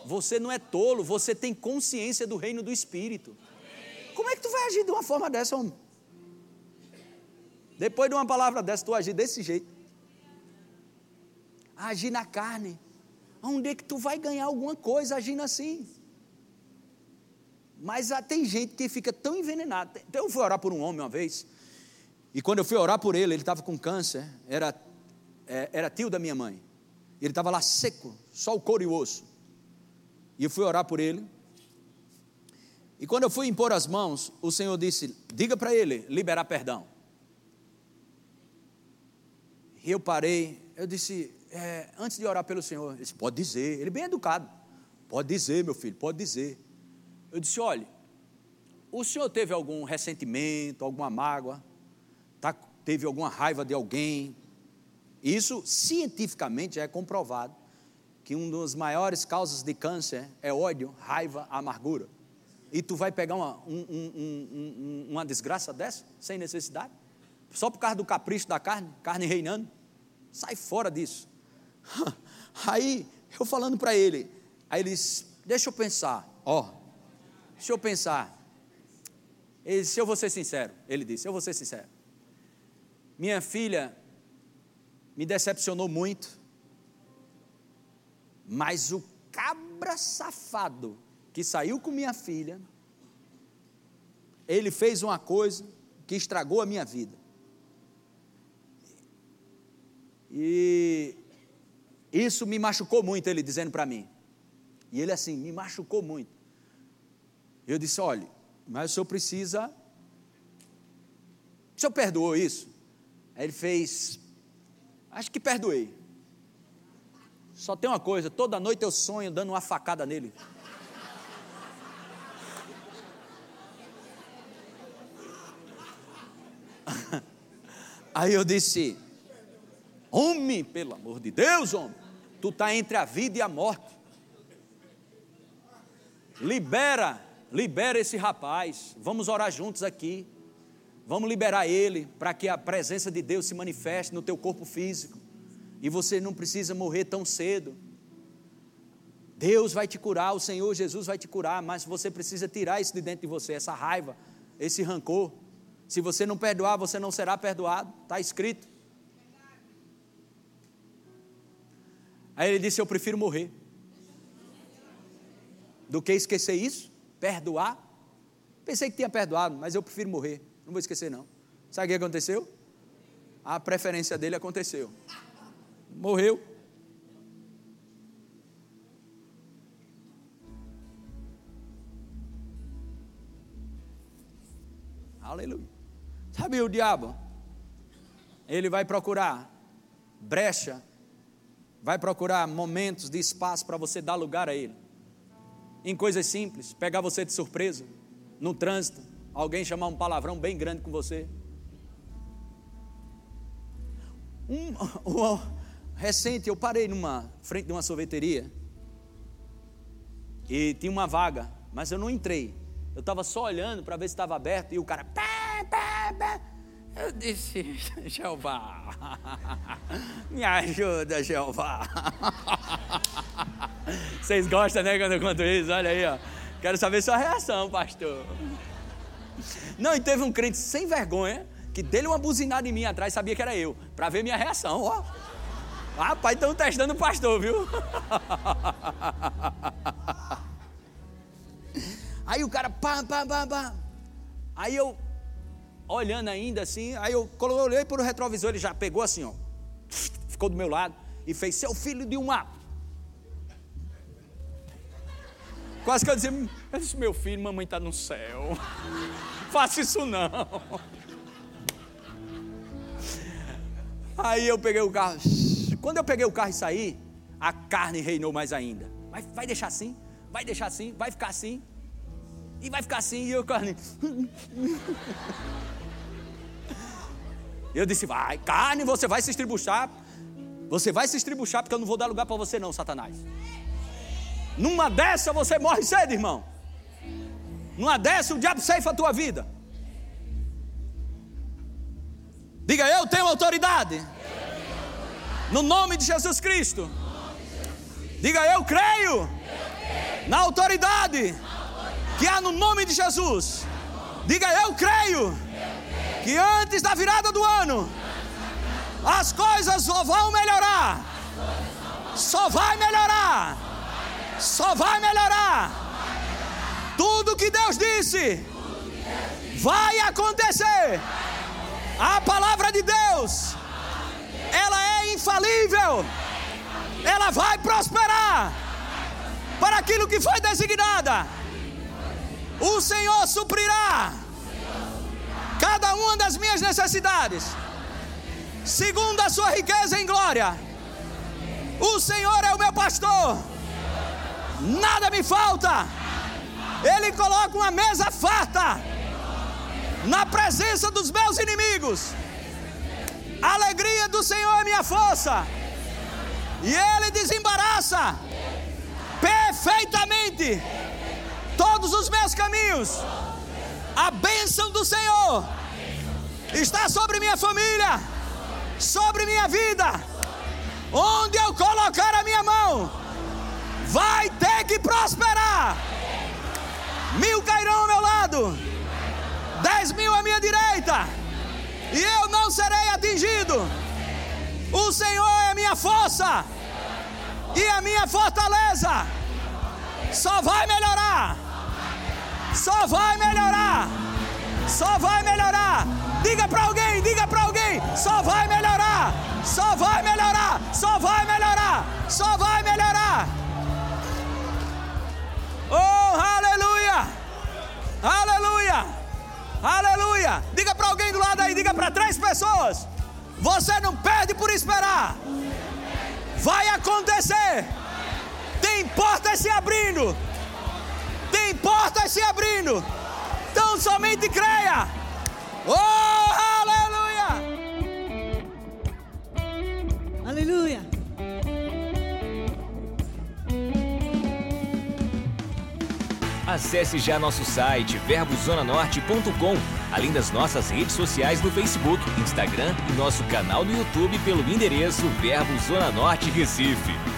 Você não é tolo, você tem consciência do reino do Espírito. Como é que tu vai agir de uma forma dessa, homem? Depois de uma palavra dessa, tu agir desse jeito. Agir na carne. Onde é que tu vai ganhar alguma coisa agindo assim? Mas ah, tem gente que fica tão envenenado. Então eu fui orar por um homem uma vez, e quando eu fui orar por ele, ele estava com câncer, era, é, era tio da minha mãe. Ele estava lá seco, só o couro e o osso. E eu fui orar por ele. E quando eu fui impor as mãos, o Senhor disse: diga para ele liberar perdão. E eu parei, eu disse, é, antes de orar pelo Senhor, ele disse, pode dizer, ele bem educado, pode dizer, meu filho, pode dizer. Eu disse: olhe, o senhor teve algum ressentimento, alguma mágoa, tá, teve alguma raiva de alguém? Isso cientificamente é comprovado que uma das maiores causas de câncer é ódio, raiva, amargura. E tu vai pegar uma, um, um, um, uma desgraça dessa, sem necessidade? Só por causa do capricho da carne, carne reinando? Sai fora disso. <laughs> Aí, eu falando para ele, aí ele disse, deixa eu pensar, ó, Deixa eu pensar. Ele disse, eu vou ser sincero. Ele disse, eu vou ser sincero. Minha filha me decepcionou muito, mas o cabra safado que saiu com minha filha, ele fez uma coisa que estragou a minha vida. E isso me machucou muito, ele dizendo para mim. E ele assim, me machucou muito. Eu disse: olha, mas o senhor precisa. O senhor perdoou isso? Aí ele fez. Acho que perdoei. Só tem uma coisa, toda noite eu sonho dando uma facada nele. <laughs> Aí eu disse: Homem, pelo amor de Deus, homem, tu está entre a vida e a morte. Libera, libera esse rapaz. Vamos orar juntos aqui. Vamos liberar ele para que a presença de Deus se manifeste no teu corpo físico. E você não precisa morrer tão cedo. Deus vai te curar, o Senhor Jesus vai te curar, mas você precisa tirar isso de dentro de você, essa raiva, esse rancor. Se você não perdoar, você não será perdoado, está escrito. Aí ele disse: Eu prefiro morrer do que esquecer isso, perdoar. Pensei que tinha perdoado, mas eu prefiro morrer, não vou esquecer não. Sabe o que aconteceu? A preferência dele aconteceu. Morreu. Aleluia. Sabe o diabo? Ele vai procurar brecha, vai procurar momentos de espaço para você dar lugar a ele. Em coisas simples, pegar você de surpresa, no trânsito, alguém chamar um palavrão bem grande com você. Um, <laughs> um, recente, eu parei numa frente de uma sorveteria e tinha uma vaga, mas eu não entrei. Eu estava só olhando para ver se estava aberto e o cara. Pá, pá, pá. Eu disse, <laughs> Jeová, <laughs> me ajuda, Jeová. <laughs> Vocês gostam, né, quando eu conto isso? Olha aí, ó. Quero saber sua reação, pastor. Não, e teve um crente sem vergonha que deu uma buzinada em mim atrás, sabia que era eu, para ver minha reação, ó. Rapaz, estão testando o pastor, viu? Aí o cara, pá, pá, pá, pá. Aí eu, olhando ainda assim, aí eu olhei para o retrovisor, ele já pegou assim, ó. Ficou do meu lado e fez, seu filho de uma. Quase que eu disse, eu disse, meu filho, mamãe está no céu. <laughs> Faça isso não. Aí eu peguei o carro. Quando eu peguei o carro e saí, a carne reinou mais ainda. Vai, vai deixar assim? Vai deixar assim? Vai ficar assim? E vai ficar assim, e eu carne. <laughs> Eu disse: vai, carne, você vai se estribuchar. Você vai se estribuchar, porque eu não vou dar lugar para você, não, Satanás. Numa dessa você morre cedo, irmão. Numa dessa o diabo ceifa a tua vida. Diga, eu tenho autoridade. No nome de Jesus Cristo. Diga, eu creio na autoridade que há no nome de Jesus. Diga, eu creio que antes da virada do ano, as coisas vão melhorar. Só vai melhorar. Só vai melhorar. Tudo que Deus disse vai acontecer. A palavra de Deus, ela é infalível. Ela vai prosperar para aquilo que foi designada. O Senhor suprirá cada uma das minhas necessidades, segundo a sua riqueza em glória. O Senhor é o meu pastor, nada me falta. Ele coloca uma mesa farta na presença dos meus inimigos. A alegria do Senhor é minha força, e Ele desembaraça perfeitamente todos os meus caminhos. A bênção do Senhor está sobre minha família, sobre minha vida. Onde eu colocar a minha mão, vai ter que prosperar. Mil cairão ao meu lado, dez mil à minha direita, e eu não serei atingido. O Senhor é minha força e a minha fortaleza. Só vai melhorar só vai melhorar. Só vai melhorar. Diga para alguém, diga para alguém, só vai melhorar. Só vai melhorar. Só vai melhorar. Só vai melhorar. Oh, aleluia! Aleluia! Aleluia! Diga para alguém do lado aí, diga para três pessoas. Você não perde por esperar. Vai acontecer. Tem portas se abrindo. Tem portas se abrindo. Então somente creia. Oh, aleluia! Aleluia. Acesse já nosso site verbozonanorte.com, além das nossas redes sociais no Facebook, Instagram e nosso canal no YouTube pelo endereço Verbo Zona Norte Recife.